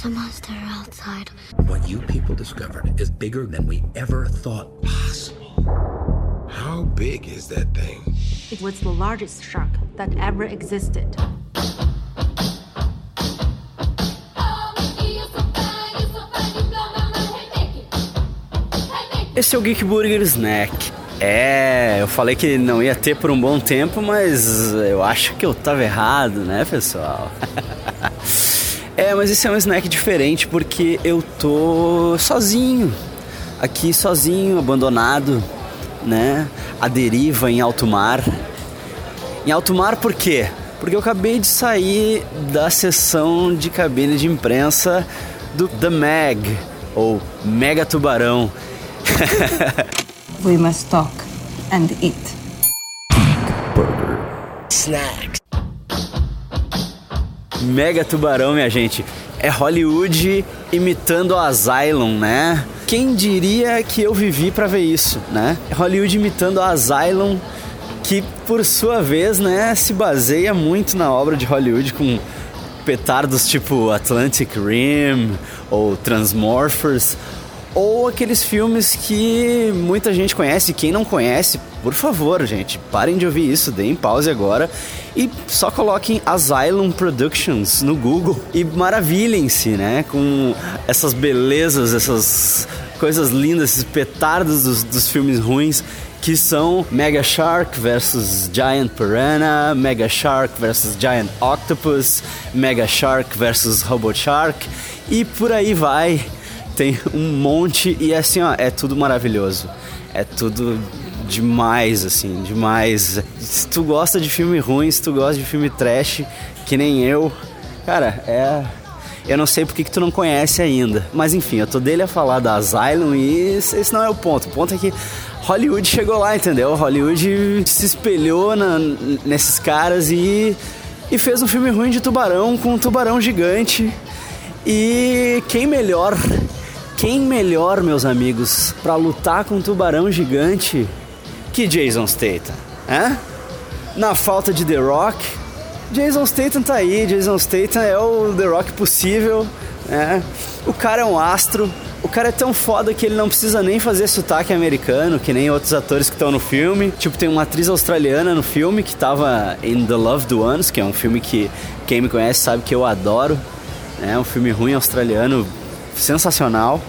There's a monster outside. What you people discovered is bigger than we ever thought possible. How big is that thing? It was the largest shark that ever existed. Esse é o Geek Burger Snack. É, eu falei que não ia ter por um bom tempo, mas eu acho que eu tava errado, né, pessoal? é, mas esse é um snack diferente porque eu tô sozinho, aqui sozinho, abandonado, né? A deriva em alto mar. Em alto mar por quê? Porque eu acabei de sair da sessão de cabine de imprensa do The Meg, ou Mega Tubarão. We must talk and eat. Snacks. Mega Tubarão, minha gente. É Hollywood imitando a Asylum, né? Quem diria que eu vivi para ver isso, né? É Hollywood imitando a Asylum, que por sua vez, né, se baseia muito na obra de Hollywood com petardos tipo Atlantic Rim ou Transmorphers ou aqueles filmes que muita gente conhece, quem não conhece, por favor, gente, parem de ouvir isso, deem pause agora e só coloquem Asylum Productions no Google e maravilhem-se, né, com essas belezas, essas coisas lindas, esses petardos dos, dos filmes ruins que são Mega Shark versus Giant Piranha, Mega Shark versus Giant Octopus, Mega Shark versus Robot Shark e por aí vai tem um monte e assim, ó, é tudo maravilhoso. É tudo demais, assim, demais. Se tu gosta de filme ruim, se tu gosta de filme trash, que nem eu, cara, é. Eu não sei porque que tu não conhece ainda. Mas enfim, eu tô dele a falar da Asylum e esse não é o ponto. O ponto é que Hollywood chegou lá, entendeu? Hollywood se espelhou na, nesses caras e, e fez um filme ruim de tubarão com um tubarão gigante. E quem melhor quem melhor, meus amigos, para lutar com um tubarão gigante que Jason Statham? É? Na falta de The Rock, Jason Statham tá aí. Jason Statham é o The Rock possível. né? O cara é um astro. O cara é tão foda que ele não precisa nem fazer sotaque americano, que nem outros atores que estão no filme. Tipo, tem uma atriz australiana no filme que tava em The Loved Ones, que é um filme que quem me conhece sabe que eu adoro. É um filme ruim australiano, sensacional.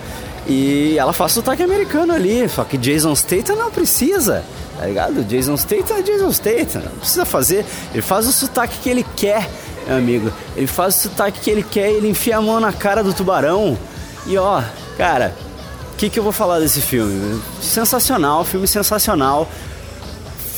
E ela faz sotaque americano ali, só que Jason Statham não precisa, tá ligado? Jason Statham é Jason Statham, não precisa fazer. Ele faz o sotaque que ele quer, meu amigo. Ele faz o sotaque que ele quer, ele enfia a mão na cara do tubarão. E ó, cara, o que, que eu vou falar desse filme? Sensacional, filme sensacional.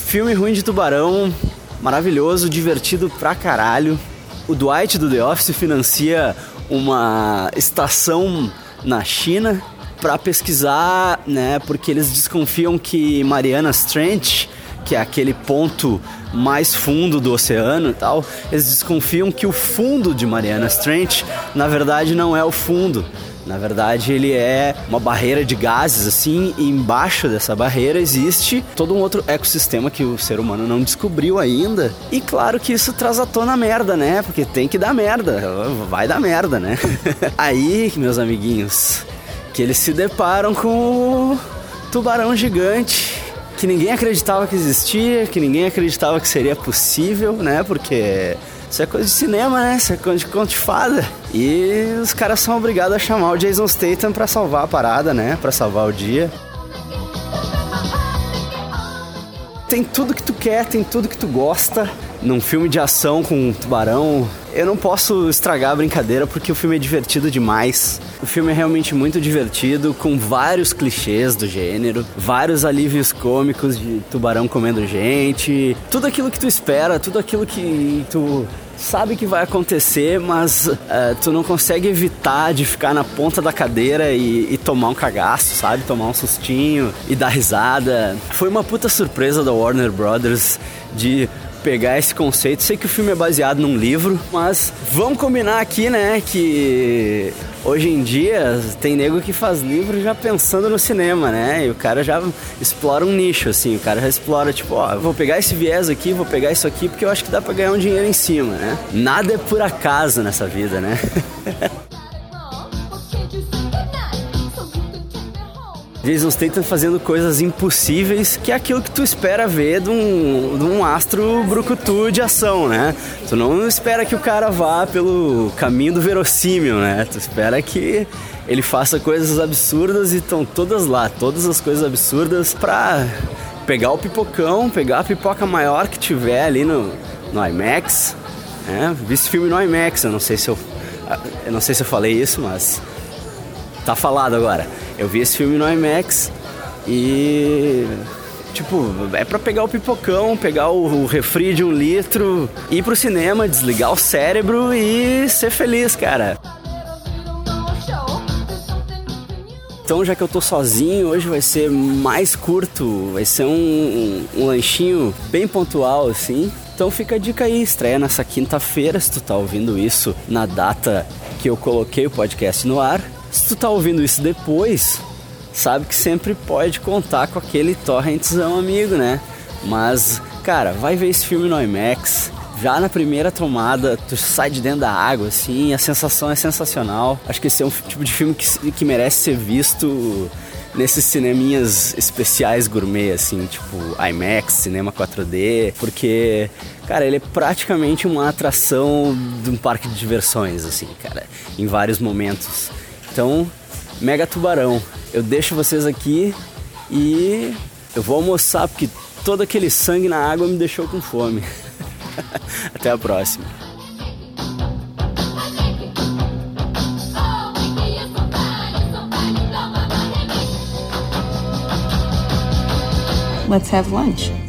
Filme ruim de tubarão, maravilhoso, divertido pra caralho. O Dwight do The Office financia uma estação na China para pesquisar, né? Porque eles desconfiam que Marianas Trench, que é aquele ponto mais fundo do oceano e tal, eles desconfiam que o fundo de Marianas Trench, na verdade, não é o fundo. Na verdade, ele é uma barreira de gases, assim, e embaixo dessa barreira existe todo um outro ecossistema que o ser humano não descobriu ainda. E claro que isso traz à tona merda, né? Porque tem que dar merda, vai dar merda, né? Aí, meus amiguinhos, que eles se deparam com o tubarão gigante que ninguém acreditava que existia, que ninguém acreditava que seria possível, né? Porque isso é coisa de cinema, né? Isso é coisa de conto de fada. E os caras são obrigados a chamar o Jason Statham para salvar a parada, né? Para salvar o dia. Tem tudo que tu quer, tem tudo que tu gosta. Num filme de ação com um tubarão, eu não posso estragar a brincadeira porque o filme é divertido demais. O filme é realmente muito divertido, com vários clichês do gênero, vários alívios cômicos de tubarão comendo gente, tudo aquilo que tu espera, tudo aquilo que tu sabe que vai acontecer, mas uh, tu não consegue evitar de ficar na ponta da cadeira e, e, tomar um cagaço, sabe? Tomar um sustinho e dar risada. Foi uma puta surpresa da Warner Brothers de pegar esse conceito. Sei que o filme é baseado num livro, mas vamos combinar aqui, né, que hoje em dia tem nego que faz livro já pensando no cinema, né? E o cara já explora um nicho, assim, o cara já explora, tipo, ó, vou pegar esse viés aqui, vou pegar isso aqui, porque eu acho que dá pra ganhar um dinheiro em cima, né? Nada é por acaso nessa vida, né? Jason Statham fazendo coisas impossíveis, que é aquilo que tu espera ver de um, de um astro brucutu de ação, né? Tu não espera que o cara vá pelo caminho do verossímil, né? Tu espera que ele faça coisas absurdas e estão todas lá, todas as coisas absurdas pra pegar o pipocão, pegar a pipoca maior que tiver ali no, no IMAX. Né? Vi esse filme no IMAX, eu não sei se eu, eu não sei se eu falei isso, mas tá falado agora. Eu vi esse filme no IMAX e. Tipo, é pra pegar o pipocão, pegar o, o refri de um litro, ir pro cinema, desligar o cérebro e ser feliz, cara. Então, já que eu tô sozinho, hoje vai ser mais curto, vai ser um, um, um lanchinho bem pontual, assim. Então fica a dica aí, estreia nessa quinta-feira, se tu tá ouvindo isso na data que eu coloquei o podcast no ar. Se tu tá ouvindo isso depois, sabe que sempre pode contar com aquele torrentzão amigo, né? Mas, cara, vai ver esse filme no IMAX. Já na primeira tomada, tu sai de dentro da água, assim, a sensação é sensacional. Acho que esse é um tipo de filme que, que merece ser visto nesses cineminhas especiais gourmet, assim, tipo IMAX, cinema 4D, porque, cara, ele é praticamente uma atração de um parque de diversões, assim, cara, em vários momentos. Então, Mega Tubarão, eu deixo vocês aqui e eu vou almoçar porque todo aquele sangue na água me deixou com fome. Até a próxima. Let's have lunch.